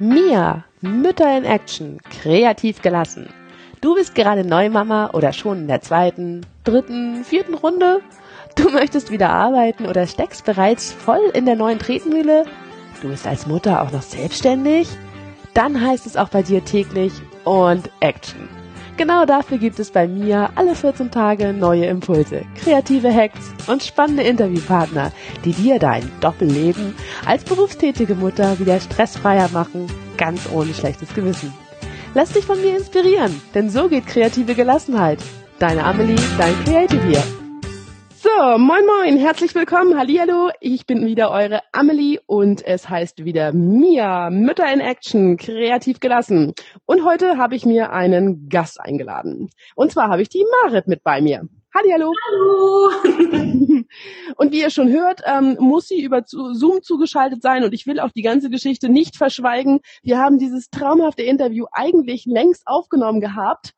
Mia, Mütter in Action, kreativ gelassen. Du bist gerade Neumama oder schon in der zweiten, dritten, vierten Runde? Du möchtest wieder arbeiten oder steckst bereits voll in der neuen Tretmühle? Du bist als Mutter auch noch selbstständig? Dann heißt es auch bei dir täglich und Action. Genau dafür gibt es bei mir alle 14 Tage neue Impulse, kreative Hacks und spannende Interviewpartner, die dir dein Doppelleben als berufstätige Mutter wieder stressfreier machen, ganz ohne schlechtes Gewissen. Lass dich von mir inspirieren, denn so geht kreative Gelassenheit. Deine Amelie, dein Creative hier. So, moin moin, herzlich willkommen, hallihallo, ich bin wieder eure Amelie und es heißt wieder Mia, Mütter in Action, kreativ gelassen. Und heute habe ich mir einen Gast eingeladen. Und zwar habe ich die Marit mit bei mir. Hallihallo. Hallo. und wie ihr schon hört, ähm, muss sie über Zoom zugeschaltet sein und ich will auch die ganze Geschichte nicht verschweigen. Wir haben dieses traumhafte Interview eigentlich längst aufgenommen gehabt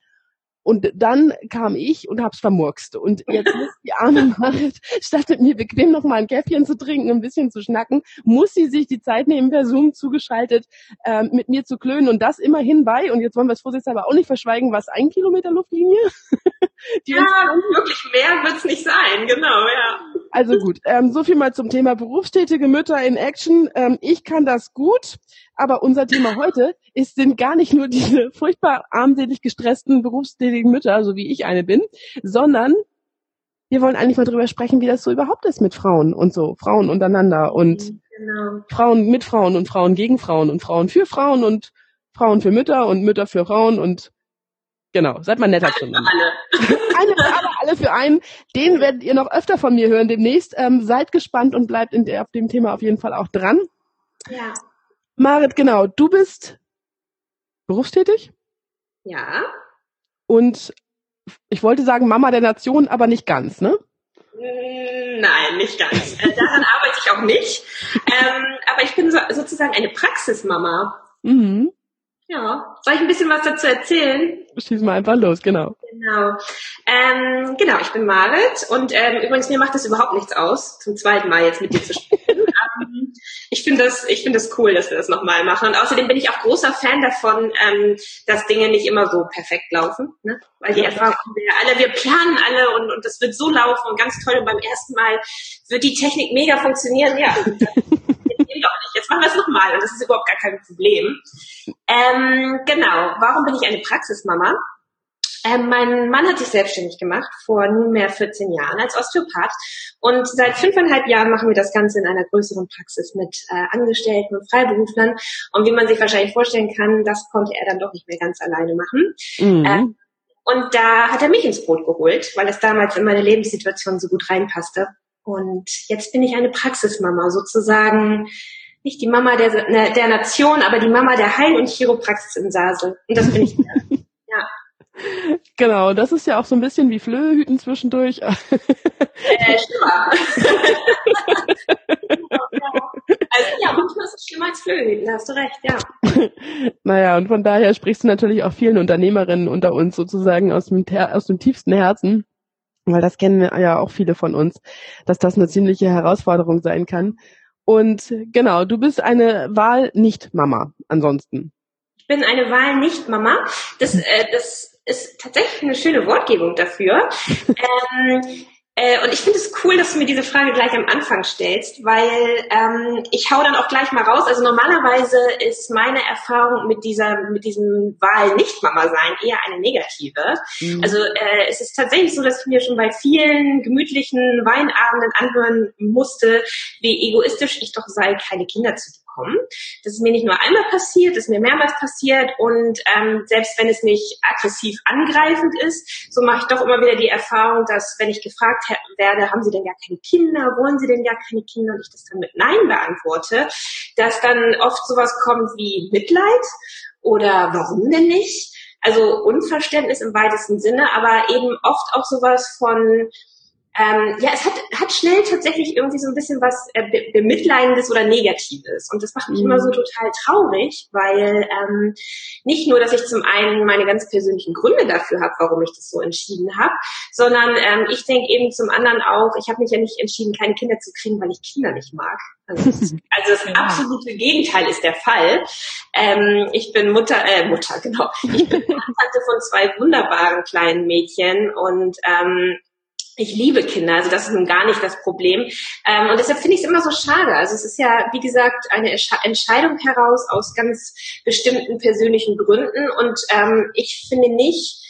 und dann kam ich und hab's vermurkst. Und jetzt muss die arme Marit, statt mit mir bequem noch mal ein Käffchen zu trinken, ein bisschen zu schnacken, muss sie sich die Zeit nehmen, per Zoom zugeschaltet, äh, mit mir zu klönen. Und das immerhin bei, und jetzt wollen wir es vorsichtshalber auch nicht verschweigen, was ein Kilometer Luftlinie? ja, wirklich mehr wird's nicht sein, genau, ja. Also gut, ähm, so viel mal zum Thema berufstätige Mütter in Action. Ähm, ich kann das gut, aber unser Thema heute ist, sind gar nicht nur diese furchtbar armselig gestressten berufstätigen Mütter, so wie ich eine bin, sondern wir wollen eigentlich mal drüber sprechen, wie das so überhaupt ist mit Frauen und so, Frauen untereinander und mhm, genau. Frauen mit Frauen und Frauen gegen Frauen und Frauen für Frauen und Frauen für Mütter und Mütter für Frauen und Genau, seid mal netter zueinander. Alle. Eine für alle, alle für einen. Den werdet ihr noch öfter von mir hören demnächst. Ähm, seid gespannt und bleibt in der, auf dem Thema auf jeden Fall auch dran. Ja. Marit, genau, du bist berufstätig? Ja. Und ich wollte sagen Mama der Nation, aber nicht ganz, ne? Mm, nein, nicht ganz. Äh, daran arbeite ich auch nicht. Ähm, aber ich bin so, sozusagen eine Praxismama. Mhm. Ja, soll ich ein bisschen was dazu erzählen? Schieß mal einfach los, genau. Genau. Ähm, genau, ich bin Marit und ähm, übrigens mir macht das überhaupt nichts aus, zum zweiten Mal jetzt mit dir zu sprechen. Ich finde das, ich finde das cool, dass wir das nochmal machen. Und außerdem bin ich auch großer Fan davon, ähm, dass Dinge nicht immer so perfekt laufen, ne? Weil die Erfahrung haben wir ja alle, wir planen alle und, und das wird so laufen und ganz toll und beim ersten Mal wird die Technik mega funktionieren. Ja, doch nicht. Jetzt machen wir es nochmal und das ist überhaupt gar kein Problem. Ähm, genau. Warum bin ich eine Praxismama? Ähm, mein Mann hat sich selbstständig gemacht vor nunmehr 14 Jahren als Osteopath und seit fünfeinhalb Jahren machen wir das Ganze in einer größeren Praxis mit äh, Angestellten und Freiberuflern und wie man sich wahrscheinlich vorstellen kann, das konnte er dann doch nicht mehr ganz alleine machen. Mhm. Ähm, und da hat er mich ins Boot geholt, weil es damals in meine Lebenssituation so gut reinpasste. Und jetzt bin ich eine Praxismama, sozusagen nicht die Mama der, der Nation, aber die Mama der Heil- und Chiropraxis in Sasel. Und das bin ich. Genau, das ist ja auch so ein bisschen wie Flöhüten zwischendurch. äh, schlimmer. Also ja, manchmal ist es schlimmer als Flöhüten, da hast du recht, ja. naja, und von daher sprichst du natürlich auch vielen Unternehmerinnen unter uns sozusagen aus dem, aus dem tiefsten Herzen weil das kennen ja auch viele von uns, dass das eine ziemliche Herausforderung sein kann. Und genau, du bist eine Wahl nicht Mama ansonsten. Ich bin eine Wahl nicht Mama. Das, äh, das ist tatsächlich eine schöne Wortgebung dafür. ähm, äh, und ich finde es cool, dass du mir diese Frage gleich am Anfang stellst, weil ähm, ich hau dann auch gleich mal raus. Also normalerweise ist meine Erfahrung mit dieser, mit diesem Wahl nicht Mama sein eher eine negative. Mhm. Also äh, es ist tatsächlich so, dass ich mir schon bei vielen gemütlichen Weinabenden anhören musste, wie egoistisch ich doch sei, keine Kinder zu bekommen. Das ist mir nicht nur einmal passiert, das ist mir mehrmals passiert und ähm, selbst wenn es nicht aggressiv angreifend ist, so mache ich doch immer wieder die Erfahrung, dass wenn ich gefragt werde, haben Sie denn gar keine Kinder, wollen Sie denn gar keine Kinder und ich das dann mit Nein beantworte, dass dann oft sowas kommt wie Mitleid oder warum denn nicht? Also Unverständnis im weitesten Sinne, aber eben oft auch sowas von ähm, ja, es hat, hat schnell tatsächlich irgendwie so ein bisschen was äh, Bemitleidendes oder Negatives. Und das macht mich mhm. immer so total traurig, weil ähm, nicht nur, dass ich zum einen meine ganz persönlichen Gründe dafür habe, warum ich das so entschieden habe, sondern ähm, ich denke eben zum anderen auch, ich habe mich ja nicht entschieden, keine Kinder zu kriegen, weil ich Kinder nicht mag. Also, also das absolute Gegenteil ist der Fall. Ähm, ich bin Mutter, äh, Mutter, genau. Ich bin Tante von zwei wunderbaren kleinen Mädchen und ähm, ich liebe Kinder, also das ist nun gar nicht das Problem. Ähm, und deshalb finde ich es immer so schade. Also es ist ja, wie gesagt, eine Entscheidung heraus aus ganz bestimmten persönlichen Gründen. Und ähm, ich finde nicht,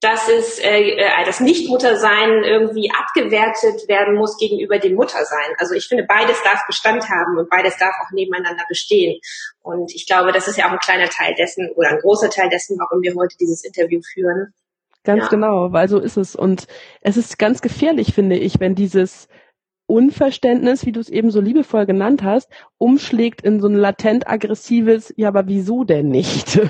dass es äh, äh, das Nichtmuttersein irgendwie abgewertet werden muss gegenüber dem Muttersein. Also ich finde, beides darf Bestand haben und beides darf auch nebeneinander bestehen. Und ich glaube, das ist ja auch ein kleiner Teil dessen oder ein großer Teil dessen, warum wir heute dieses Interview führen. Ganz ja. genau, weil so ist es. Und es ist ganz gefährlich, finde ich, wenn dieses Unverständnis, wie du es eben so liebevoll genannt hast, umschlägt in so ein latent aggressives, ja, aber wieso denn nicht?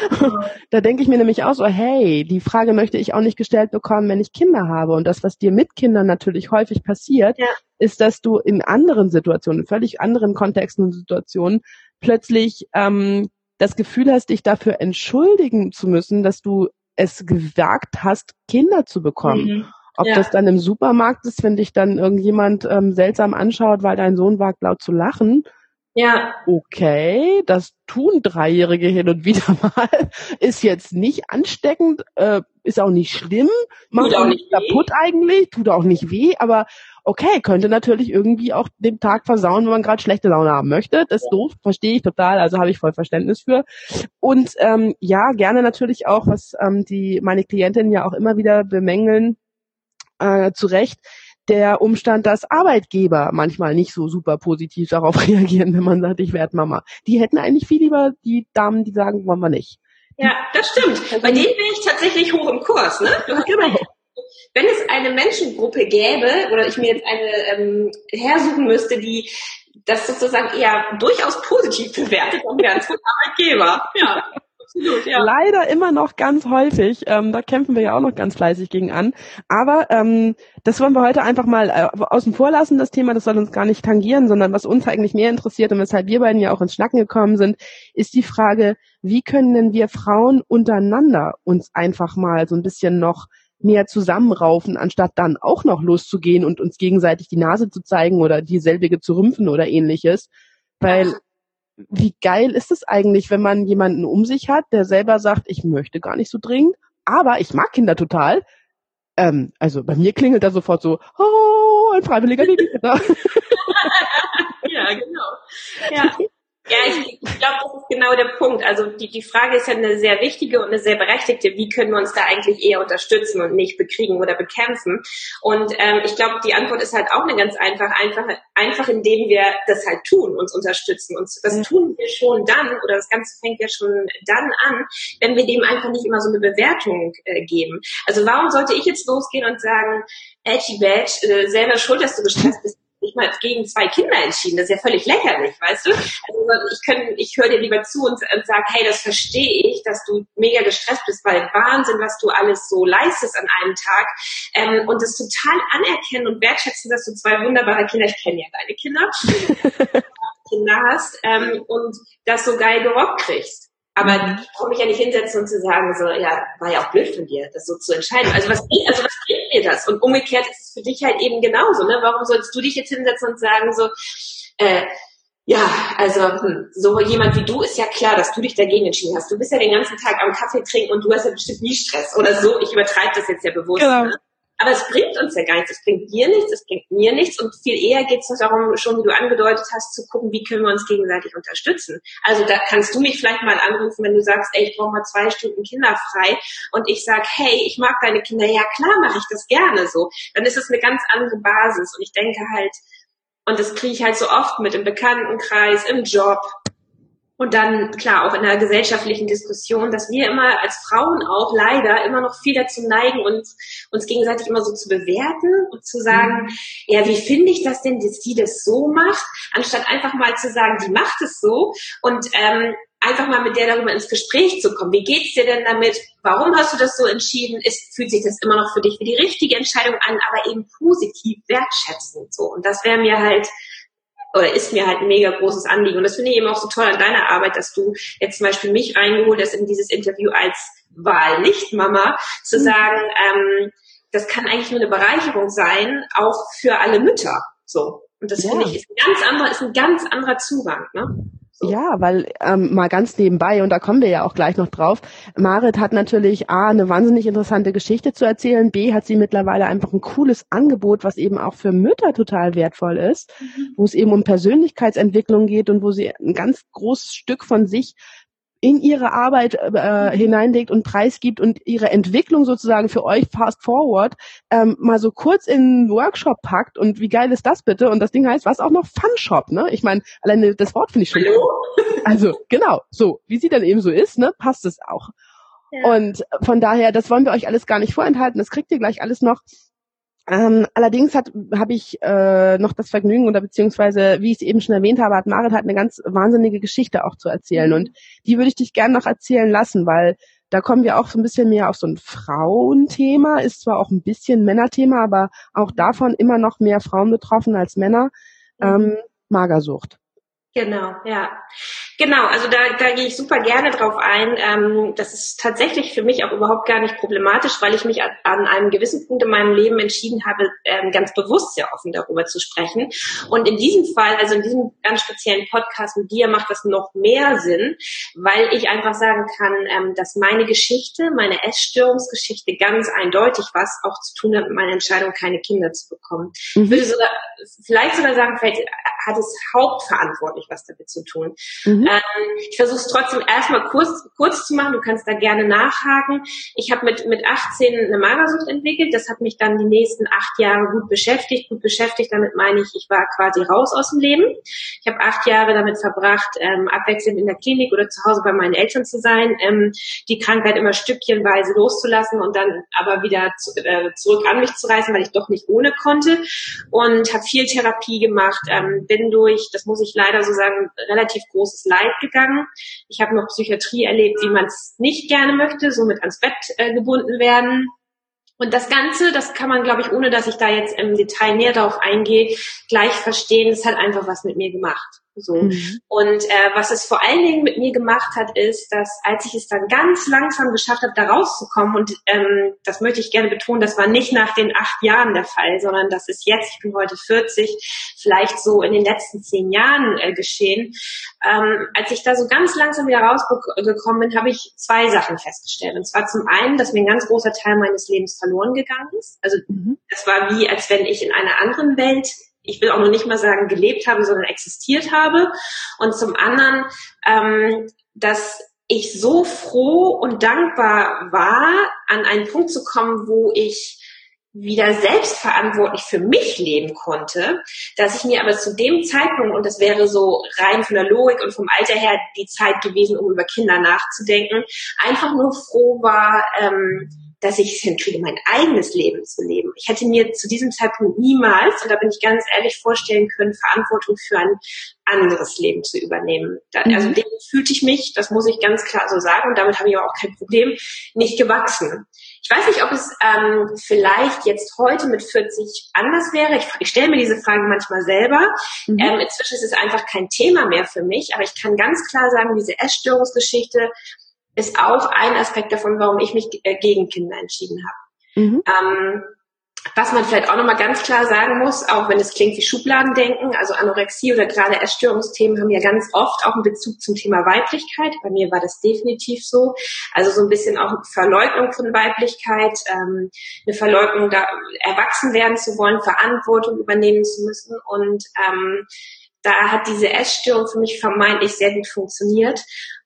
da denke ich mir nämlich auch so, hey, die Frage möchte ich auch nicht gestellt bekommen, wenn ich Kinder habe. Und das, was dir mit Kindern natürlich häufig passiert, ja. ist, dass du in anderen Situationen, in völlig anderen Kontexten und Situationen plötzlich ähm, das Gefühl hast, dich dafür entschuldigen zu müssen, dass du es gewagt hast, Kinder zu bekommen. Mhm. Ob ja. das dann im Supermarkt ist, wenn dich dann irgendjemand ähm, seltsam anschaut, weil dein Sohn wagt laut zu lachen. Ja. Okay, das tun Dreijährige hin und wieder mal. Ist jetzt nicht ansteckend, äh, ist auch nicht schlimm, macht auch nicht kaputt weh. eigentlich, tut auch nicht weh, aber okay, könnte natürlich irgendwie auch den Tag versauen, wenn man gerade schlechte Laune haben möchte. Das ist doof, verstehe ich total, also habe ich voll Verständnis für. Und ähm, ja, gerne natürlich auch, was ähm, die meine Klientinnen ja auch immer wieder bemängeln, äh, zu Recht, der Umstand, dass Arbeitgeber manchmal nicht so super positiv darauf reagieren, wenn man sagt, ich werde Mama. Die hätten eigentlich viel lieber die Damen, die sagen, wollen wir nicht. Ja, das stimmt. Bei denen bin ich tatsächlich hoch im Kurs. Ne? Du hast genau wenn es eine Menschengruppe gäbe oder ich mir jetzt eine ähm, hersuchen müsste, die das sozusagen eher durchaus positiv bewertet, es von Arbeitgeber. Ja. Absolut, ja. Leider immer noch ganz häufig. Ähm, da kämpfen wir ja auch noch ganz fleißig gegen an. Aber ähm, das wollen wir heute einfach mal äh, außen vor lassen, das Thema. Das soll uns gar nicht tangieren, sondern was uns eigentlich mehr interessiert und weshalb wir beiden ja auch ins Schnacken gekommen sind, ist die Frage, wie können denn wir Frauen untereinander uns einfach mal so ein bisschen noch mehr zusammenraufen, anstatt dann auch noch loszugehen und uns gegenseitig die Nase zu zeigen oder dieselbige zu rümpfen oder ähnliches. Weil wie geil ist es eigentlich, wenn man jemanden um sich hat, der selber sagt, ich möchte gar nicht so dringend, aber ich mag Kinder total. Ähm, also bei mir klingelt da sofort so, oh, ein freiwilliger Babysitter. ja, genau. Ja. Ja, ich, ich glaube, das ist genau der Punkt. Also die, die Frage ist ja eine sehr wichtige und eine sehr berechtigte. Wie können wir uns da eigentlich eher unterstützen und nicht bekriegen oder bekämpfen? Und ähm, ich glaube, die Antwort ist halt auch eine ganz einfache, einfach, einfach indem wir das halt tun, uns unterstützen. Und das ja. tun wir schon dann, oder das Ganze fängt ja schon dann an, wenn wir dem einfach nicht immer so eine Bewertung äh, geben. Also warum sollte ich jetzt losgehen und sagen, Edgy Badge, äh, selber schuld, dass du gestresst bist? Nicht mal gegen zwei Kinder entschieden. Das ist ja völlig lächerlich, weißt du? Also ich, kann, ich höre dir lieber zu und, und sage, hey, das verstehe ich, dass du mega gestresst bist, weil Wahnsinn, was du alles so leistest an einem Tag. Ähm, und das total anerkennen und wertschätzen, dass du zwei wunderbare Kinder, ich kenne ja deine Kinder, Kinder hast ähm, und das so geil gerockt kriegst. Aber ich brauche mich ja nicht hinsetzen und zu sagen, so, ja, war ja auch blöd von dir, das so zu entscheiden. Also was, also was bringt mir das? Und umgekehrt ist es für dich halt eben genauso, ne? Warum sollst du dich jetzt hinsetzen und sagen, so, äh, ja, also hm, so jemand wie du ist ja klar, dass du dich dagegen entschieden hast. Du bist ja den ganzen Tag am Kaffee trinken und du hast ja bestimmt nie Stress oder so. Ich übertreibe das jetzt ja bewusst. Genau. Ne? Aber es bringt uns ja gar nichts. Es bringt dir nichts, es bringt mir nichts. Und viel eher geht es darum, schon wie du angedeutet hast, zu gucken, wie können wir uns gegenseitig unterstützen. Also da kannst du mich vielleicht mal anrufen, wenn du sagst, ey, ich brauche mal zwei Stunden kinderfrei. Und ich sag, hey, ich mag deine Kinder. Ja, klar mache ich das gerne so. Dann ist es eine ganz andere Basis. Und ich denke halt, und das kriege ich halt so oft mit im Bekanntenkreis, im Job, Und dann, klar, auch in der gesellschaftlichen Diskussion, dass wir immer als Frauen auch leider immer noch viel dazu neigen, uns, uns gegenseitig immer so zu bewerten und zu sagen, mhm. ja, wie finde ich das denn, dass die das so macht, anstatt einfach mal zu sagen, die macht es so und ähm, einfach mal mit der darüber ins Gespräch zu kommen. Wie geht's dir denn damit? Warum hast du das so entschieden? Ist, fühlt sich das immer noch für dich wie die richtige Entscheidung an, aber eben positiv wertschätzend so. Und das wäre mir halt oder ist mir halt ein mega großes Anliegen. Und das finde ich eben auch so toll an deiner Arbeit, dass du jetzt zum Beispiel mich reingeholt hast in dieses Interview als Wahl-Nicht-Mama, zu mhm. sagen, ähm, das kann eigentlich nur eine Bereicherung sein, auch für alle Mütter. So. Und das ja. finde ich ist ein ganz anderer, ist ein ganz anderer Zugang, ne? So. Ja, weil ähm, mal ganz nebenbei, und da kommen wir ja auch gleich noch drauf, Marit hat natürlich A, eine wahnsinnig interessante Geschichte zu erzählen, B, hat sie mittlerweile einfach ein cooles Angebot, was eben auch für Mütter total wertvoll ist, mhm. wo es eben um Persönlichkeitsentwicklung geht und wo sie ein ganz großes Stück von sich in ihre Arbeit äh, hineinlegt und preisgibt und ihre Entwicklung sozusagen für euch fast forward ähm, mal so kurz in einen Workshop packt und wie geil ist das bitte? Und das Ding heißt, was auch noch Fun Shop, ne? Ich meine, alleine das Wort finde ich schon. Hallo? Also genau, so wie sie dann eben so ist, ne, passt es auch. Ja. Und von daher, das wollen wir euch alles gar nicht vorenthalten. Das kriegt ihr gleich alles noch. Ähm, allerdings habe ich äh, noch das Vergnügen oder beziehungsweise, wie ich es eben schon erwähnt habe, hat Marit halt eine ganz wahnsinnige Geschichte auch zu erzählen. Und die würde ich dich gerne noch erzählen lassen, weil da kommen wir auch so ein bisschen mehr auf so ein Frauenthema, ist zwar auch ein bisschen Männerthema, aber auch davon immer noch mehr Frauen betroffen als Männer. Ähm, Magersucht. Genau, ja. Genau, also da, da gehe ich super gerne drauf ein. Ähm, das ist tatsächlich für mich auch überhaupt gar nicht problematisch, weil ich mich an, an einem gewissen Punkt in meinem Leben entschieden habe, ähm, ganz bewusst sehr offen darüber zu sprechen. Und in diesem Fall, also in diesem ganz speziellen Podcast mit dir, macht das noch mehr Sinn, weil ich einfach sagen kann, ähm, dass meine Geschichte, meine Essstörungsgeschichte ganz eindeutig was auch zu tun hat mit meiner Entscheidung, keine Kinder zu bekommen. Mhm. Ich würde sogar, vielleicht sogar sagen, vielleicht hat es hauptverantwortlich was damit zu tun. Mhm. Ähm, ich versuche es trotzdem erstmal kurz, kurz zu machen. Du kannst da gerne nachhaken. Ich habe mit, mit 18 eine Magersucht entwickelt. Das hat mich dann die nächsten acht Jahre gut beschäftigt. Gut beschäftigt, damit meine ich, ich war quasi raus aus dem Leben. Ich habe acht Jahre damit verbracht, ähm, abwechselnd in der Klinik oder zu Hause bei meinen Eltern zu sein, ähm, die Krankheit immer stückchenweise loszulassen und dann aber wieder zu, äh, zurück an mich zu reißen, weil ich doch nicht ohne konnte. Und habe viel Therapie gemacht, ähm, bin durch, das muss ich leider so sagen, relativ großes Leid gegangen. Ich habe noch Psychiatrie erlebt, wie man es nicht gerne möchte, somit ans Bett äh, gebunden werden. Und das Ganze, das kann man, glaube ich, ohne dass ich da jetzt im Detail näher darauf eingehe, gleich verstehen. Das hat einfach was mit mir gemacht. So. Mhm. Und äh, was es vor allen Dingen mit mir gemacht hat, ist, dass als ich es dann ganz langsam geschafft habe, da rauszukommen, und ähm, das möchte ich gerne betonen, das war nicht nach den acht Jahren der Fall, sondern das ist jetzt, ich bin heute 40, vielleicht so in den letzten zehn Jahren äh, geschehen. Ähm, als ich da so ganz langsam wieder rausgekommen bin, habe ich zwei Sachen festgestellt. Und zwar zum einen, dass mir ein ganz großer Teil meines Lebens verloren gegangen ist. Also mhm. das war wie, als wenn ich in einer anderen Welt ich will auch noch nicht mal sagen gelebt habe, sondern existiert habe. Und zum anderen, ähm, dass ich so froh und dankbar war, an einen Punkt zu kommen, wo ich wieder selbstverantwortlich für mich leben konnte, dass ich mir aber zu dem Zeitpunkt, und das wäre so rein von der Logik und vom Alter her die Zeit gewesen, um über Kinder nachzudenken, einfach nur froh war, ähm, dass ich es hinkriege, mein eigenes Leben zu leben. Ich hätte mir zu diesem Zeitpunkt niemals, und da bin ich ganz ehrlich, vorstellen können, Verantwortung für ein anderes Leben zu übernehmen. Da, mhm. Also dem fühlte ich mich, das muss ich ganz klar so sagen, und damit habe ich aber auch kein Problem, nicht gewachsen. Ich weiß nicht, ob es ähm, vielleicht jetzt heute mit 40 anders wäre. Ich, ich stelle mir diese Fragen manchmal selber. Mhm. Ähm, inzwischen ist es einfach kein Thema mehr für mich, aber ich kann ganz klar sagen, diese Essstörungsgeschichte ist auch ein Aspekt davon, warum ich mich äh, gegen Kinder entschieden habe. Mhm. Ähm, was man vielleicht auch nochmal ganz klar sagen muss, auch wenn es klingt wie Schubladendenken, also Anorexie oder gerade Essstörungsthemen haben ja ganz oft auch einen Bezug zum Thema Weiblichkeit. Bei mir war das definitiv so. Also so ein bisschen auch eine Verleugnung von Weiblichkeit, ähm, eine Verleugnung, da erwachsen werden zu wollen, Verantwortung übernehmen zu müssen. Und ähm, da hat diese Essstörung für mich vermeintlich sehr gut funktioniert.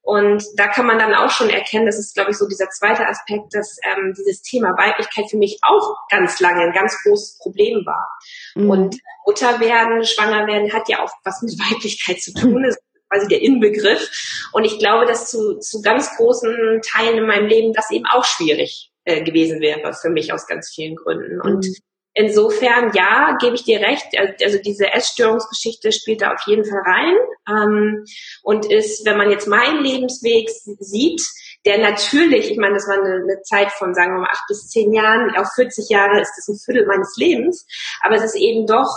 Und da kann man dann auch schon erkennen, das ist, glaube ich, so dieser zweite Aspekt, dass ähm, dieses Thema Weiblichkeit für mich auch ganz lange ein ganz großes Problem war. Mhm. Und Mutter werden, schwanger werden, hat ja auch was mit Weiblichkeit zu tun. Es quasi der Inbegriff. Und ich glaube, dass zu, zu ganz großen Teilen in meinem Leben das eben auch schwierig äh, gewesen wäre für mich aus ganz vielen Gründen. Und mhm. Insofern, ja, gebe ich dir recht. Also diese Essstörungsgeschichte spielt da auf jeden Fall rein ähm, und ist, wenn man jetzt meinen Lebensweg sieht, der natürlich, ich meine, das war eine, eine, Zeit von, sagen wir mal, acht bis zehn Jahren, auf 40 Jahre ist das ein Viertel meines Lebens, aber es ist eben doch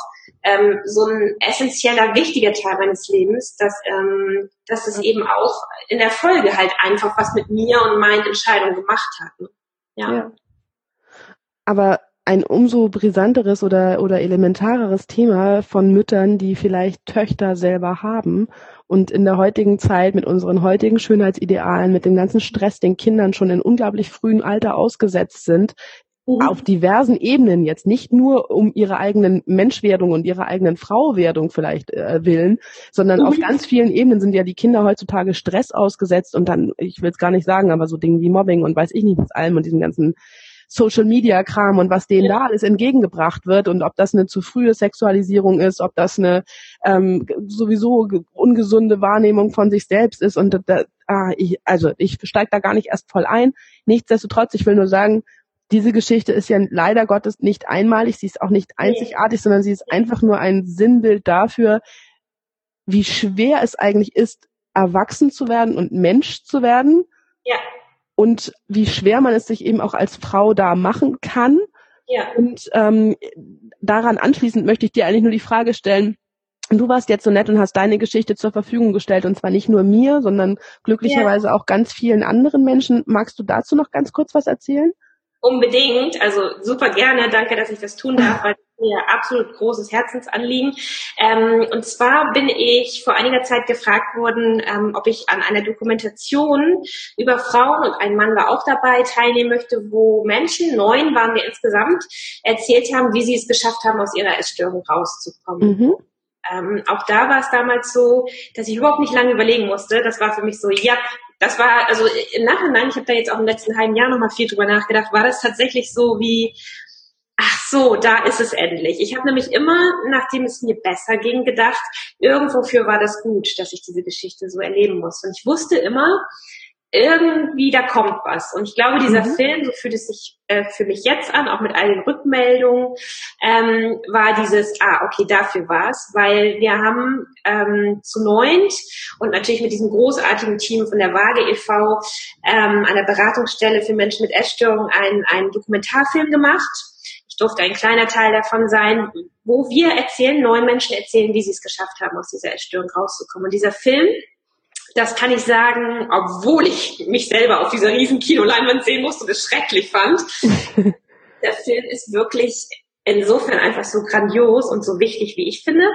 ähm, so ein essentieller, wichtiger Teil meines Lebens, dass, ähm, dass es eben auch in der Folge halt einfach was mit mir und meinen Entscheidungen gemacht hat. Ne? Ja. ja. Aber ein umso brisanteres oder, oder elementareres Thema von Müttern, die vielleicht Töchter selber haben und in der heutigen Zeit mit unseren heutigen Schönheitsidealen, mit dem ganzen Stress, den Kindern schon in unglaublich frühem Alter ausgesetzt sind, mhm. auf diversen Ebenen jetzt, nicht nur um ihre eigenen Menschwerdung und ihre eigenen Frauwerdung vielleicht äh, willen, sondern mhm. auf ganz vielen Ebenen sind ja die Kinder heutzutage Stress ausgesetzt und dann, ich will es gar nicht sagen, aber so Dinge wie Mobbing und weiß ich nicht was allem und diesen ganzen Social Media Kram und was denen ja. da alles entgegengebracht wird und ob das eine zu frühe Sexualisierung ist, ob das eine ähm, sowieso ungesunde Wahrnehmung von sich selbst ist und da, ah, ich, also ich steige da gar nicht erst voll ein. Nichtsdestotrotz, ich will nur sagen, diese Geschichte ist ja leider Gottes nicht einmalig, sie ist auch nicht einzigartig, sondern sie ist einfach nur ein Sinnbild dafür, wie schwer es eigentlich ist, erwachsen zu werden und Mensch zu werden. Ja und wie schwer man es sich eben auch als Frau da machen kann. Ja. Und ähm, daran anschließend möchte ich dir eigentlich nur die Frage stellen, Du warst jetzt so nett und hast deine Geschichte zur Verfügung gestellt und zwar nicht nur mir, sondern glücklicherweise ja. auch ganz vielen anderen Menschen. Magst du dazu noch ganz kurz was erzählen? Unbedingt, also super gerne. Danke, dass ich das tun darf, weil mir absolut großes Herzensanliegen. Ähm, und zwar bin ich vor einiger Zeit gefragt worden, ähm, ob ich an einer Dokumentation über Frauen und ein Mann war auch dabei teilnehmen möchte, wo Menschen, neun waren wir insgesamt, erzählt haben, wie sie es geschafft haben, aus ihrer Essstörung rauszukommen. Mhm. Ähm, auch da war es damals so, dass ich überhaupt nicht lange überlegen musste. Das war für mich so, ja, das war, also im Nachhinein, ich habe da jetzt auch im letzten halben Jahr nochmal viel drüber nachgedacht, war das tatsächlich so wie, ach so, da ist es endlich. Ich habe nämlich immer, nachdem es mir besser ging, gedacht, irgendwofür war das gut, dass ich diese Geschichte so erleben muss. Und ich wusste immer, irgendwie da kommt was. Und ich glaube, dieser mhm. Film, so fühlt es sich äh, für mich jetzt an, auch mit all den Rückmeldungen, ähm, war dieses, ah, okay, dafür war's, weil wir haben ähm, zu neunt und natürlich mit diesem großartigen Team von der Waage e.V., ähm, einer Beratungsstelle für Menschen mit Essstörungen, einen, einen Dokumentarfilm gemacht. Ich durfte ein kleiner Teil davon sein, wo wir erzählen, neun Menschen erzählen, wie sie es geschafft haben, aus dieser Essstörung rauszukommen. Und dieser Film das kann ich sagen, obwohl ich mich selber auf dieser riesen Kinoleinwand sehen musste und es schrecklich fand. Der Film ist wirklich insofern einfach so grandios und so wichtig, wie ich finde,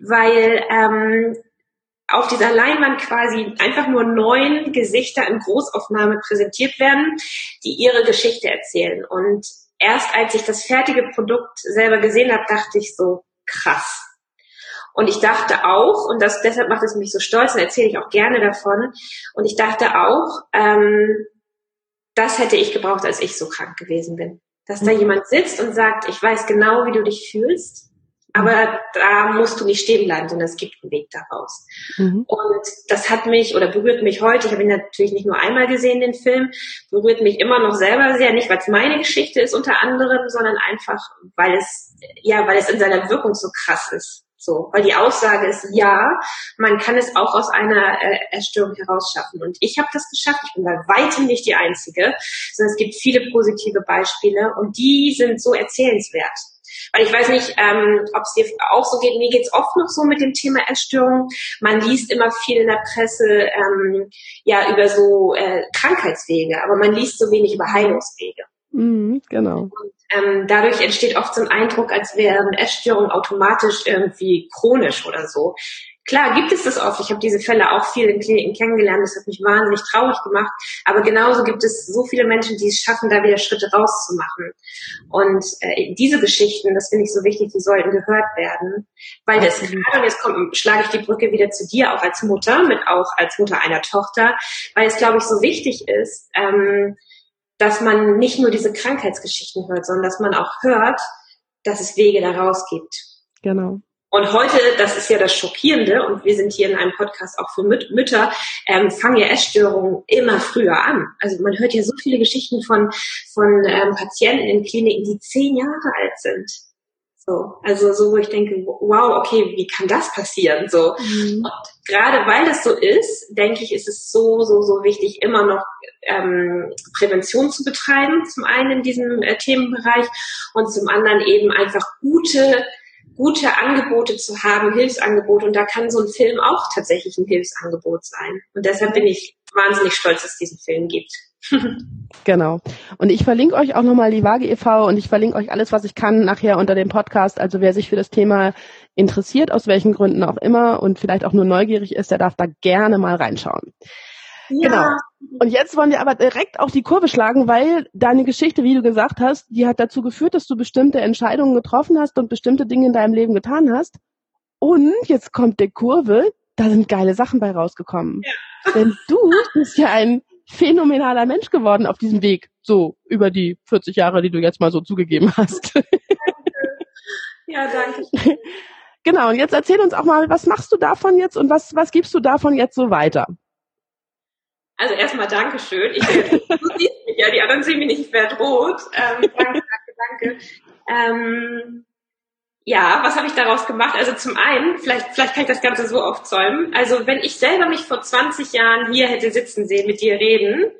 weil ähm, auf dieser Leinwand quasi einfach nur neun Gesichter in Großaufnahme präsentiert werden, die ihre Geschichte erzählen. Und erst als ich das fertige Produkt selber gesehen habe, dachte ich so, krass. Und ich dachte auch, und das, deshalb macht es mich so stolz, und erzähle ich auch gerne davon, und ich dachte auch, ähm, das hätte ich gebraucht, als ich so krank gewesen bin. Dass da mhm. jemand sitzt und sagt, ich weiß genau, wie du dich fühlst, aber da musst du nicht stehen bleiben, sondern es gibt einen Weg daraus. Mhm. Und das hat mich oder berührt mich heute, ich habe ihn natürlich nicht nur einmal gesehen, den Film, berührt mich immer noch selber sehr, nicht weil es meine Geschichte ist unter anderem, sondern einfach, weil es, ja, weil es in seiner Wirkung so krass ist. So, weil die Aussage ist, ja, man kann es auch aus einer äh, Erstörung herausschaffen. Und ich habe das geschafft. Ich bin bei weitem nicht die Einzige, sondern es gibt viele positive Beispiele und die sind so erzählenswert. Weil ich weiß nicht, ähm, ob es dir auch so geht. Mir geht's oft noch so mit dem Thema Erstörung. Man liest immer viel in der Presse ähm, ja über so äh, Krankheitswege, aber man liest so wenig über Heilungswege. Mhm, genau. Und, ähm, dadurch entsteht oft so ein Eindruck, als wären Essstörungen automatisch irgendwie chronisch oder so. Klar gibt es das oft. Ich habe diese Fälle auch viel in Kliniken kennengelernt. Das hat mich wahnsinnig traurig gemacht. Aber genauso gibt es so viele Menschen, die es schaffen, da wieder Schritte rauszumachen. Und äh, diese Geschichten, das finde ich so wichtig, die sollten gehört werden. Weil das gerade, und jetzt kommt, schlage ich die Brücke wieder zu dir, auch als Mutter, mit auch als Mutter einer Tochter, weil es, glaube ich, so wichtig ist, ähm, dass man nicht nur diese Krankheitsgeschichten hört, sondern dass man auch hört, dass es Wege daraus gibt. Genau. Und heute, das ist ja das Schockierende, und wir sind hier in einem Podcast auch für Müt Mütter, ähm, fangen ja Essstörungen immer früher an. Also man hört ja so viele Geschichten von, von ähm, Patienten in Kliniken, die zehn Jahre alt sind. So, also so, wo ich denke, wow, okay, wie kann das passieren? So. Mhm. Und gerade weil das so ist, denke ich, ist es so, so, so wichtig, immer noch ähm, Prävention zu betreiben, zum einen in diesem äh, Themenbereich und zum anderen eben einfach gute gute Angebote zu haben, Hilfsangebote. Und da kann so ein Film auch tatsächlich ein Hilfsangebot sein. Und deshalb bin ich wahnsinnig stolz, dass es diesen Film gibt. genau. Und ich verlinke euch auch nochmal die Waage e.V. und ich verlinke euch alles, was ich kann, nachher unter dem Podcast. Also wer sich für das Thema interessiert, aus welchen Gründen auch immer und vielleicht auch nur neugierig ist, der darf da gerne mal reinschauen. Ja. Genau. Und jetzt wollen wir aber direkt auf die Kurve schlagen, weil deine Geschichte, wie du gesagt hast, die hat dazu geführt, dass du bestimmte Entscheidungen getroffen hast und bestimmte Dinge in deinem Leben getan hast. Und jetzt kommt die Kurve, da sind geile Sachen bei rausgekommen. Ja. Denn du bist ja ein phänomenaler Mensch geworden auf diesem Weg, so über die 40 Jahre, die du jetzt mal so zugegeben hast. Ja, danke. Genau, und jetzt erzähl uns auch mal, was machst du davon jetzt und was, was gibst du davon jetzt so weiter? Also erstmal Dankeschön. Ich, du siehst mich ja, die anderen sehen mich nicht, rot. Ähm, danke, danke, danke. Ähm, ja, was habe ich daraus gemacht? Also zum einen, vielleicht, vielleicht kann ich das Ganze so aufzäumen. Also wenn ich selber mich vor 20 Jahren hier hätte sitzen sehen, mit dir reden,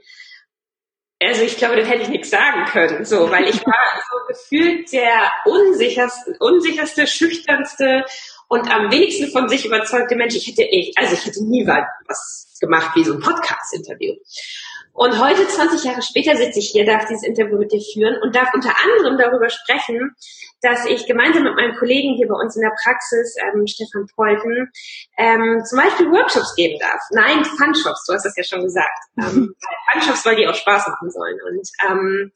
also ich glaube, dann hätte ich nichts sagen können, so, weil ich war so gefühlt der unsicherste, unsicherste, schüchternste und am wenigsten von sich überzeugte Mensch. Ich hätte, ich, also ich hätte nie was gemacht wie so ein Podcast-Interview. Und heute, 20 Jahre später, sitze ich hier, darf dieses Interview mit dir führen und darf unter anderem darüber sprechen, dass ich gemeinsam mit meinem Kollegen hier bei uns in der Praxis, ähm, Stefan Polten, ähm, zum Beispiel Workshops geben darf. Nein, Funshops, du hast das ja schon gesagt. Ähm, Funshops, weil die auch Spaß machen sollen. Und ähm,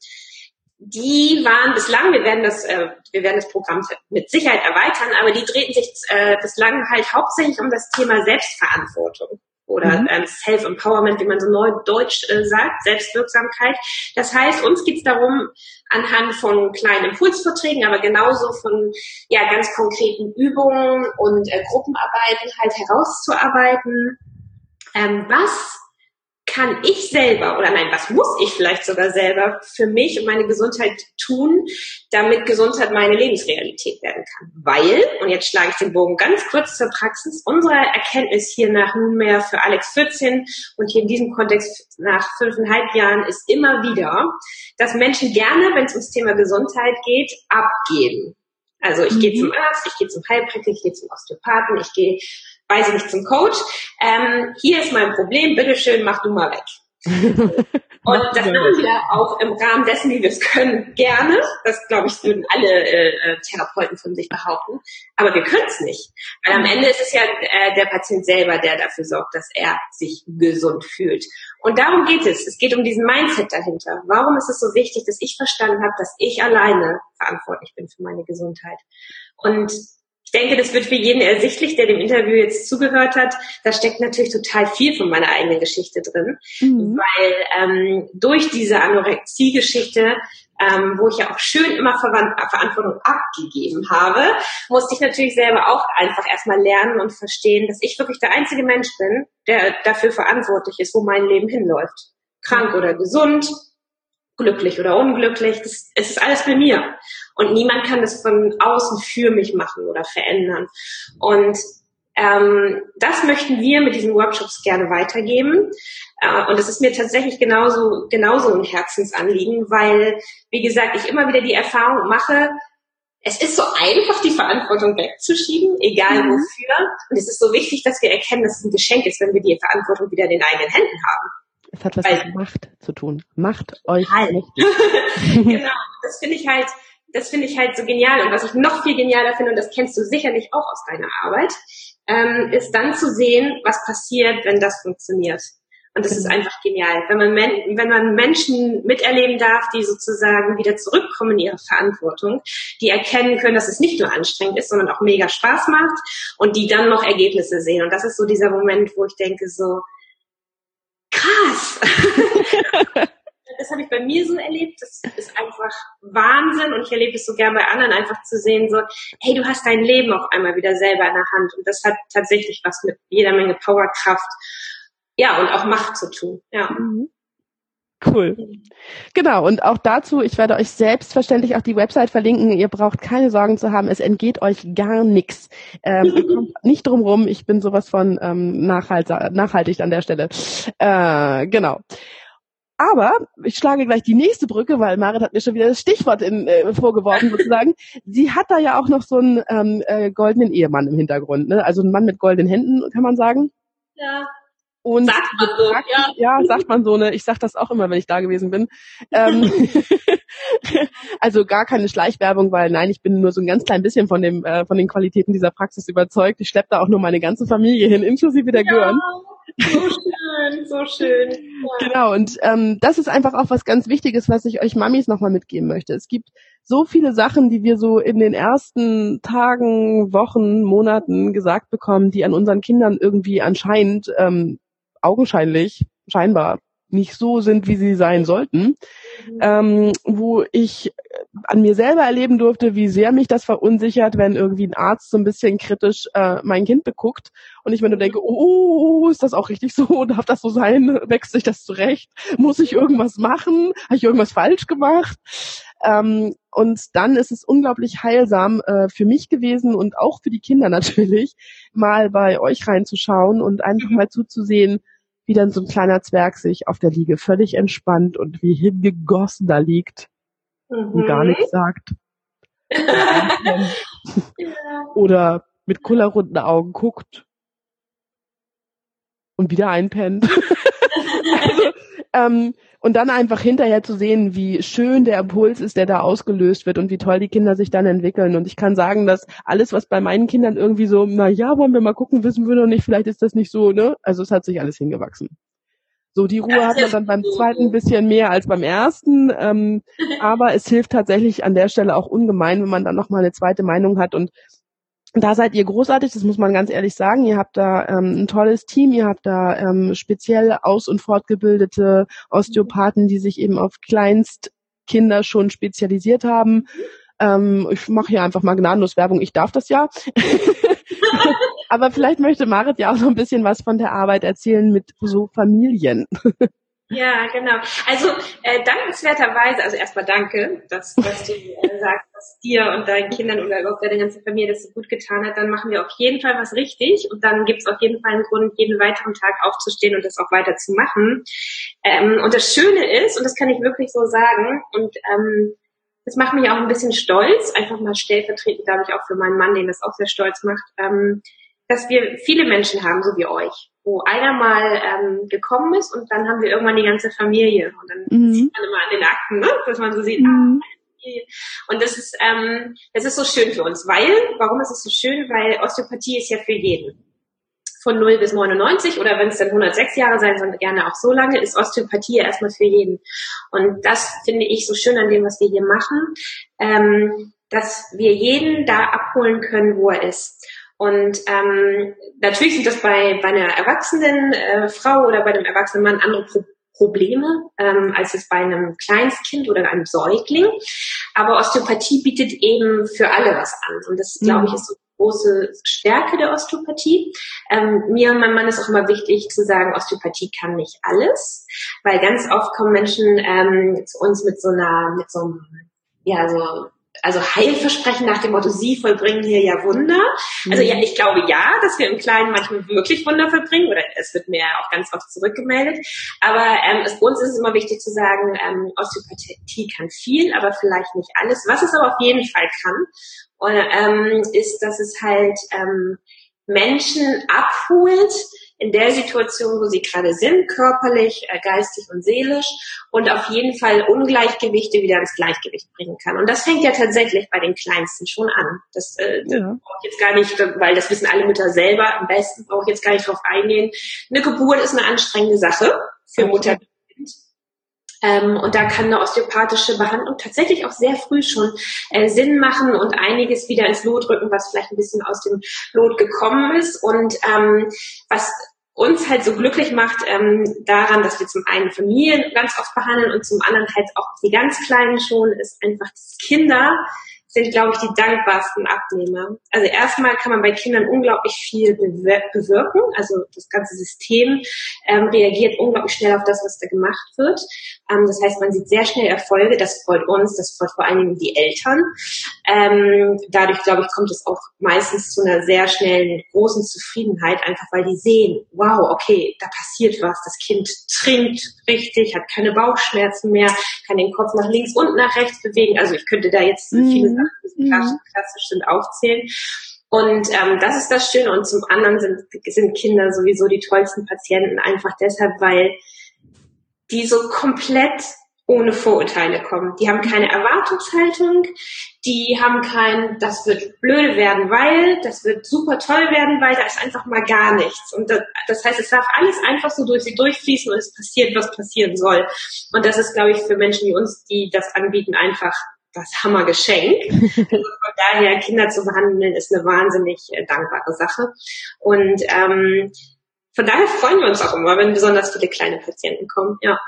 die waren bislang, wir werden das, äh, wir werden das Programm mit Sicherheit erweitern, aber die drehten sich äh, bislang halt hauptsächlich um das Thema Selbstverantwortung oder mhm. ähm, Self-Empowerment, wie man so neu deutsch äh, sagt, Selbstwirksamkeit. Das heißt, uns geht es darum, anhand von kleinen Impulsverträgen, aber genauso von ja ganz konkreten Übungen und äh, Gruppenarbeiten halt herauszuarbeiten, ähm, was kann ich selber oder nein, was muss ich vielleicht sogar selber für mich und meine Gesundheit tun, damit Gesundheit meine Lebensrealität werden kann? Weil, und jetzt schlage ich den Bogen ganz kurz zur Praxis, unsere Erkenntnis hier nach nunmehr für Alex 14 und hier in diesem Kontext nach fünfeinhalb Jahren ist immer wieder, dass Menschen gerne, wenn es ums Thema Gesundheit geht, abgeben. Also ich mhm. gehe zum Arzt, ich gehe zum Heilpraktiker, ich gehe zum Osteopathen, ich gehe weiß ich nicht, zum Coach. Ähm, hier ist mein Problem, bitteschön, mach du mal weg. Und das machen wir auch im Rahmen dessen, wie wir es können, gerne. Das, glaube ich, würden alle äh, äh, Therapeuten von sich behaupten. Aber wir können es nicht. Weil am Ende ist es ja äh, der Patient selber, der dafür sorgt, dass er sich gesund fühlt. Und darum geht es. Es geht um diesen Mindset dahinter. Warum ist es so wichtig, dass ich verstanden habe, dass ich alleine verantwortlich bin für meine Gesundheit? Und ich denke, das wird für jeden ersichtlich, der dem Interview jetzt zugehört hat. Da steckt natürlich total viel von meiner eigenen Geschichte drin, mhm. weil ähm, durch diese Anorexie-Geschichte, ähm, wo ich ja auch schön immer Verantwortung abgegeben habe, musste ich natürlich selber auch einfach erstmal lernen und verstehen, dass ich wirklich der einzige Mensch bin, der dafür verantwortlich ist, wo mein Leben hinläuft. Krank oder gesund, glücklich oder unglücklich, das, es ist alles bei mir. Und niemand kann das von außen für mich machen oder verändern. Und ähm, das möchten wir mit diesen Workshops gerne weitergeben. Äh, und es ist mir tatsächlich genauso, genauso ein Herzensanliegen, weil, wie gesagt, ich immer wieder die Erfahrung mache, es ist so einfach, die Verantwortung wegzuschieben, egal mhm. wofür. Und es ist so wichtig, dass wir erkennen, dass es ein Geschenk ist, wenn wir die Verantwortung wieder in den eigenen Händen haben. Es hat was weil, mit Macht zu tun. Macht euch halt. genau, das finde ich halt, das finde ich halt so genial. Und was ich noch viel genialer finde, und das kennst du sicherlich auch aus deiner Arbeit, ähm, ist dann zu sehen, was passiert, wenn das funktioniert. Und das ist genau. einfach genial. Wenn man, wenn man Menschen miterleben darf, die sozusagen wieder zurückkommen in ihre Verantwortung, die erkennen können, dass es nicht nur anstrengend ist, sondern auch mega Spaß macht und die dann noch Ergebnisse sehen. Und das ist so dieser Moment, wo ich denke so, krass. das habe ich bei mir so erlebt. Das ist einfach Wahnsinn und ich erlebe es so gern bei anderen, einfach zu sehen, so, hey, du hast dein Leben auf einmal wieder selber in der Hand und das hat tatsächlich was mit jeder Menge Powerkraft, ja, und auch Macht zu tun, ja. Mhm. Cool. Genau, und auch dazu, ich werde euch selbstverständlich auch die Website verlinken. Ihr braucht keine Sorgen zu haben, es entgeht euch gar nichts. Ähm, kommt nicht drum rum, ich bin sowas von ähm, nachhalt, nachhaltig an der Stelle. Äh, genau. Aber ich schlage gleich die nächste Brücke, weil Marit hat mir schon wieder das Stichwort in, äh, vorgeworfen sozusagen. Sie hat da ja auch noch so einen ähm, äh, goldenen Ehemann im Hintergrund, ne? Also ein Mann mit goldenen Händen, kann man sagen. Ja. Und sagt man so, ja. ja, sagt man so, ne? Ich sag das auch immer, wenn ich da gewesen bin. Ähm, also gar keine Schleichwerbung, weil nein, ich bin nur so ein ganz klein bisschen von dem äh, von den Qualitäten dieser Praxis überzeugt. Ich schleppe da auch nur meine ganze Familie hin, inklusive der ja, Gören. So schön, so schön. Ja. Genau, und ähm, das ist einfach auch was ganz Wichtiges, was ich euch Mamis nochmal mitgeben möchte. Es gibt so viele Sachen, die wir so in den ersten Tagen, Wochen, Monaten gesagt bekommen, die an unseren Kindern irgendwie anscheinend ähm, augenscheinlich, scheinbar nicht so sind, wie sie sein sollten, mhm. ähm, wo ich an mir selber erleben durfte, wie sehr mich das verunsichert, wenn irgendwie ein Arzt so ein bisschen kritisch äh, mein Kind beguckt und ich mir nur denke, oh, ist das auch richtig so? Darf das so sein? Wächst sich das zurecht? Muss ich irgendwas machen? Habe ich irgendwas falsch gemacht? Ähm, und dann ist es unglaublich heilsam äh, für mich gewesen und auch für die Kinder natürlich, mal bei euch reinzuschauen und einfach mhm. mal zuzusehen, wie dann so ein kleiner Zwerg sich auf der Liege völlig entspannt und wie hingegossen da liegt mhm. und gar nichts sagt. Oder mit kullerrunden Augen guckt und wieder einpennt. also, ähm, und dann einfach hinterher zu sehen, wie schön der Impuls ist, der da ausgelöst wird und wie toll die Kinder sich dann entwickeln. Und ich kann sagen, dass alles, was bei meinen Kindern irgendwie so, na ja, wollen wir mal gucken, wissen wir noch nicht, vielleicht ist das nicht so, ne? Also es hat sich alles hingewachsen. So, die Ruhe hat man dann beim zweiten bisschen mehr als beim ersten, ähm, aber es hilft tatsächlich an der Stelle auch ungemein, wenn man dann nochmal eine zweite Meinung hat und da seid ihr großartig, das muss man ganz ehrlich sagen. Ihr habt da ähm, ein tolles Team, ihr habt da ähm, speziell aus- und fortgebildete Osteopathen, die sich eben auf Kleinstkinder schon spezialisiert haben. Ähm, ich mache hier einfach mal gnadenlos Werbung, ich darf das ja. Aber vielleicht möchte Marit ja auch noch ein bisschen was von der Arbeit erzählen mit so Familien. Ja, genau. Also äh, dankenswerterweise, also erstmal danke, dass, dass du äh, sagst, dass dir und deinen Kindern oder überhaupt deiner ganzen Familie das so gut getan hat, dann machen wir auf jeden Fall was richtig und dann gibt es auf jeden Fall einen Grund, jeden weiteren Tag aufzustehen und das auch weiter zu machen. Ähm, und das Schöne ist, und das kann ich wirklich so sagen, und ähm, das macht mich auch ein bisschen stolz, einfach mal stellvertretend, glaube ich, auch für meinen Mann, den das auch sehr stolz macht, ähm, dass wir viele Menschen haben, so wie euch, wo einer mal ähm, gekommen ist und dann haben wir irgendwann die ganze Familie. Und dann mhm. sieht man immer an den Akten, ne? dass man so sieht, ah, mhm. ah, und das ist, ähm, das ist so schön für uns, weil, warum ist es so schön? Weil Osteopathie ist ja für jeden. Von 0 bis 99 oder wenn es dann 106 Jahre sein soll, gerne auch so lange, ist Osteopathie ja erstmal für jeden. Und das finde ich so schön an dem, was wir hier machen, ähm, dass wir jeden da abholen können, wo er ist. Und ähm, natürlich sind das bei, bei einer erwachsenen äh, Frau oder bei einem erwachsenen Mann andere Pro Probleme ähm, als es bei einem Kleinstkind oder einem Säugling. Aber Osteopathie bietet eben für alle was an. Und das, glaube ich, mhm. ist so eine große Stärke der Osteopathie. Ähm, mir und meinem Mann ist auch immer wichtig zu sagen, Osteopathie kann nicht alles, weil ganz oft kommen Menschen ähm, zu uns mit so einer, mit so einem, ja, so also Heilversprechen nach dem Motto, Sie vollbringen hier ja Wunder. Also ja, mhm. ich glaube ja, dass wir im Kleinen manchmal wirklich Wunder vollbringen oder es wird mir auch ganz oft zurückgemeldet. Aber ähm, es, uns ist es immer wichtig zu sagen, ähm, Osteopathie kann viel, aber vielleicht nicht alles. Was es aber auf jeden Fall kann, und, ähm, ist, dass es halt ähm, Menschen abholt, in der Situation, wo sie gerade sind, körperlich, äh, geistig und seelisch und auf jeden Fall Ungleichgewichte wieder ins Gleichgewicht bringen kann. Und das fängt ja tatsächlich bei den Kleinsten schon an. Das, äh, ja. brauche ich jetzt gar nicht, weil das wissen alle Mütter selber. Am besten brauche ich jetzt gar nicht drauf eingehen. Eine Geburt ist eine anstrengende Sache für. Mutter ähm, und da kann eine osteopathische Behandlung tatsächlich auch sehr früh schon äh, Sinn machen und einiges wieder ins Lot rücken, was vielleicht ein bisschen aus dem Lot gekommen ist. Und ähm, was uns halt so glücklich macht ähm, daran, dass wir zum einen Familien ganz oft behandeln und zum anderen halt auch die ganz Kleinen schon, ist einfach, dass Kinder sind, glaube ich, die dankbarsten Abnehmer. Also erstmal kann man bei Kindern unglaublich viel bewirken. Also das ganze System ähm, reagiert unglaublich schnell auf das, was da gemacht wird. Ähm, das heißt, man sieht sehr schnell Erfolge. Das freut uns, das freut vor allen Dingen die Eltern. Ähm, dadurch, glaube ich, kommt es auch meistens zu einer sehr schnellen, großen Zufriedenheit, einfach weil die sehen, wow, okay, da passiert was. Das Kind trinkt richtig, hat keine Bauchschmerzen mehr, kann den Kopf nach links und nach rechts bewegen. Also ich könnte da jetzt mhm. viele mhm. klassisch sind, aufzählen. Und ähm, das ist das Schöne. Und zum anderen sind, sind Kinder sowieso die tollsten Patienten, einfach deshalb, weil die so komplett ohne Vorurteile kommen. Die haben keine Erwartungshaltung, die haben kein, das wird blöde werden, weil, das wird super toll werden, weil da ist einfach mal gar nichts. Und das, das heißt, es darf alles einfach so durch sie durchfließen und es passiert, was passieren soll. Und das ist, glaube ich, für Menschen wie uns, die das anbieten, einfach das Hammergeschenk. also von daher, Kinder zu behandeln, ist eine wahnsinnig äh, dankbare Sache. Und ähm, von daher freuen wir uns auch immer, wenn besonders viele kleine Patienten kommen. Ja.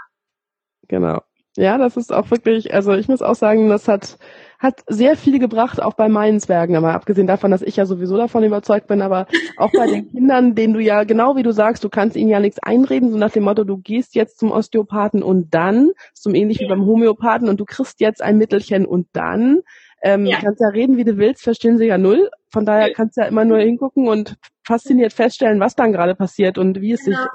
Genau. Ja, das ist auch wirklich, also ich muss auch sagen, das hat hat sehr viel gebracht, auch bei meinen Zwergen, aber abgesehen davon, dass ich ja sowieso davon überzeugt bin, aber auch bei den Kindern, denen du ja, genau wie du sagst, du kannst ihnen ja nichts einreden, so nach dem Motto, du gehst jetzt zum Osteopathen und dann, so ähnlich wie beim Homöopathen und du kriegst jetzt ein Mittelchen und dann, ähm, ja. kannst ja reden, wie du willst, verstehen sie ja null. Von daher kannst du ja immer nur hingucken und fasziniert feststellen, was dann gerade passiert und wie es genau. sich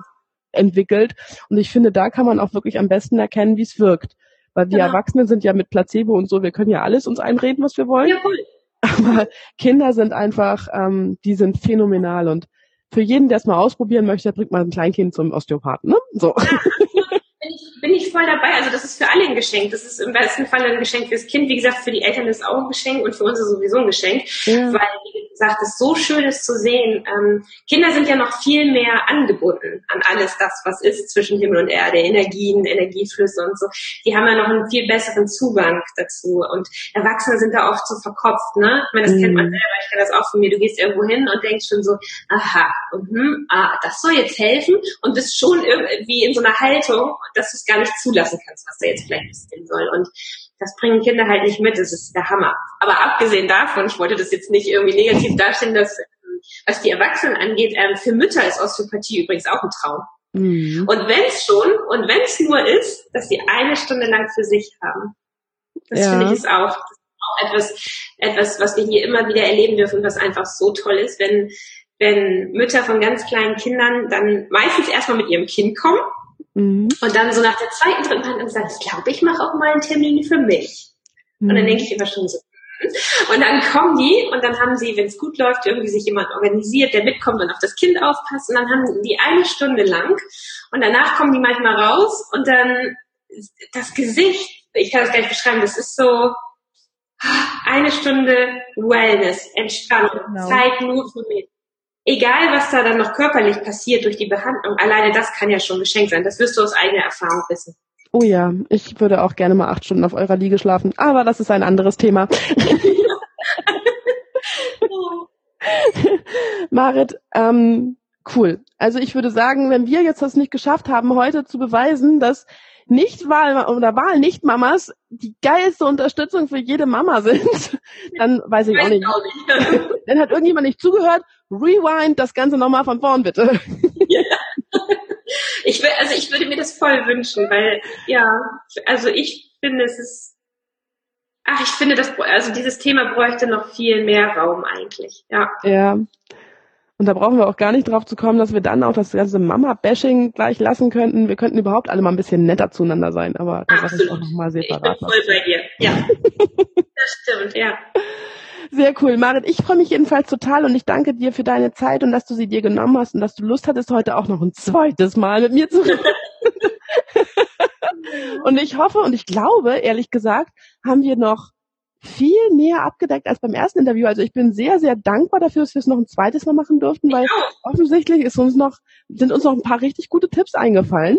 entwickelt. Und ich finde, da kann man auch wirklich am besten erkennen, wie es wirkt. Weil wir genau. Erwachsene sind ja mit Placebo und so, wir können ja alles uns einreden, was wir wollen. Ja, cool. Aber Kinder sind einfach, ähm, die sind phänomenal und für jeden, der es mal ausprobieren möchte, bringt man ein Kleinkind zum Osteopathen, ne? So. Ja, bin ich, bin ich voll dabei. Also das ist für alle ein Geschenk. Das ist im besten Fall ein Geschenk fürs Kind. Wie gesagt, für die Eltern ist es auch ein Geschenk und für uns ist es sowieso ein Geschenk. Ja. Weil, wie gesagt, es so schön ist zu sehen. Ähm, Kinder sind ja noch viel mehr angebunden an alles das, was ist zwischen Himmel und Erde. Energien, Energieflüsse und so. Die haben ja noch einen viel besseren Zugang dazu. Und Erwachsene sind da oft so verkopft, ne? Ich meine, das mhm. kennt man mhm. selber. Ich kenne das auch von mir. Du gehst irgendwo hin und denkst schon so, aha, mhm, ah, das soll jetzt helfen und bist schon irgendwie in so einer Haltung, dass du es gar nicht zulassen kannst, was da jetzt vielleicht passieren soll. Und das bringen Kinder halt nicht mit, das ist der Hammer. Aber abgesehen davon, ich wollte das jetzt nicht irgendwie negativ darstellen, dass ähm, was die Erwachsenen angeht, ähm, für Mütter ist Osteopathie übrigens auch ein Traum. Mhm. Und wenn es schon, und wenn es nur ist, dass sie eine Stunde lang für sich haben. Das ja. finde ich ist auch, ist auch etwas, etwas, was wir hier immer wieder erleben dürfen, was einfach so toll ist, wenn, wenn Mütter von ganz kleinen Kindern dann meistens erstmal mit ihrem Kind kommen Mhm. Und dann so nach der zweiten, dritten Behandlung sagt, ich glaube, ich mache auch mal einen Termin für mich. Mhm. Und dann mhm. denke ich immer schon so, hm. und dann kommen die und dann haben sie, wenn es gut läuft, irgendwie sich jemand organisiert, der mitkommt und auf das Kind aufpasst. Und dann haben die eine Stunde lang und danach kommen die manchmal raus und dann das Gesicht, ich kann das gar nicht beschreiben, das ist so eine Stunde Wellness, Entspannung, genau. Zeit nur für mich egal was da dann noch körperlich passiert durch die Behandlung, alleine das kann ja schon geschenkt sein. Das wirst du aus eigener Erfahrung wissen. Oh ja, ich würde auch gerne mal acht Stunden auf eurer Liege schlafen, aber das ist ein anderes Thema. Marit, ähm, cool. Also ich würde sagen, wenn wir jetzt das nicht geschafft haben, heute zu beweisen, dass Nicht-Wahl oder Wahl-Nicht-Mamas die geilste Unterstützung für jede Mama sind, dann weiß ich auch nicht. Dann hat irgendjemand nicht zugehört. Rewind das Ganze nochmal von vorn, bitte. Ja. Ich will, also ich würde mir das voll wünschen, weil, ja, also ich finde, es ist, ach, ich finde, das, also dieses Thema bräuchte noch viel mehr Raum eigentlich, ja. Ja. Und da brauchen wir auch gar nicht drauf zu kommen, dass wir dann auch das ganze Mama-Bashing gleich lassen könnten. Wir könnten überhaupt alle mal ein bisschen netter zueinander sein, aber da sage ich auch nochmal separat. Ich bin voll bei dir, ja. das stimmt, ja. Sehr cool. Marit, ich freue mich jedenfalls total und ich danke dir für deine Zeit und dass du sie dir genommen hast und dass du Lust hattest, heute auch noch ein zweites Mal mit mir zu reden. und ich hoffe und ich glaube, ehrlich gesagt, haben wir noch viel mehr abgedeckt als beim ersten Interview. Also ich bin sehr, sehr dankbar dafür, dass wir es noch ein zweites Mal machen durften, weil offensichtlich ist uns noch, sind uns noch ein paar richtig gute Tipps eingefallen.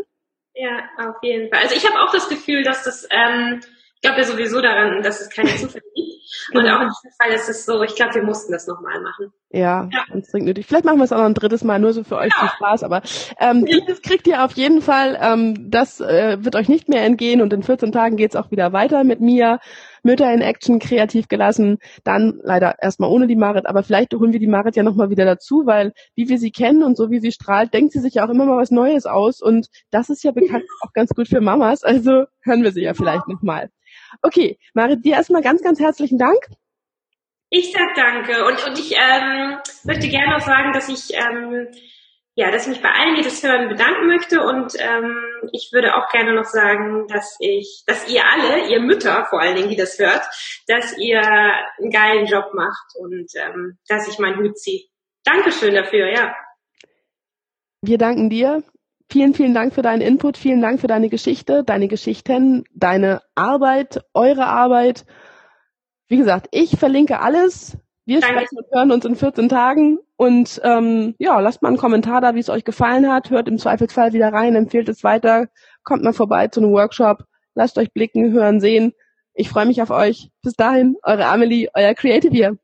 Ja, auf jeden Fall. Also ich habe auch das Gefühl, dass das ähm, Ich glaube ja sowieso daran, dass es keine Zufälle gibt. Und auch in diesem Fall ist es so, ich glaube, wir mussten das nochmal machen. Ja, ja. ganz dringend nötig. Vielleicht machen wir es auch noch ein drittes Mal, nur so für euch ja. viel Spaß. Aber ähm, dieses kriegt ihr auf jeden Fall. Ähm, das äh, wird euch nicht mehr entgehen. Und in 14 Tagen geht's auch wieder weiter mit Mia. Mütter in Action kreativ gelassen. Dann leider erstmal ohne die Marit, aber vielleicht holen wir die Marit ja nochmal wieder dazu, weil wie wir sie kennen und so wie sie strahlt, denkt sie sich ja auch immer mal was Neues aus. Und das ist ja bekannt auch ganz gut für Mamas. Also hören wir sie ja vielleicht nochmal. Okay, Marit, dir erstmal ganz, ganz herzlichen Dank. Ich sag danke und, und ich ähm, möchte gerne noch sagen, dass ich ähm, ja, dass ich mich bei allen, die das hören, bedanken möchte und ähm, ich würde auch gerne noch sagen, dass ich, dass ihr alle, ihr Mütter vor allen Dingen, die das hört, dass ihr einen geilen Job macht und ähm, dass ich meinen Hut ziehe. Dankeschön dafür, ja. Wir danken dir. Vielen, vielen Dank für deinen Input, vielen Dank für deine Geschichte, deine Geschichten, deine Arbeit, eure Arbeit. Wie gesagt, ich verlinke alles. Wir Danke. sprechen und hören uns in 14 Tagen. Und ähm, ja, lasst mal einen Kommentar da, wie es euch gefallen hat. Hört im Zweifelsfall wieder rein, empfehlt es weiter. Kommt mal vorbei zu einem Workshop. Lasst euch blicken, hören, sehen. Ich freue mich auf euch. Bis dahin, eure Amelie, euer Creative Year.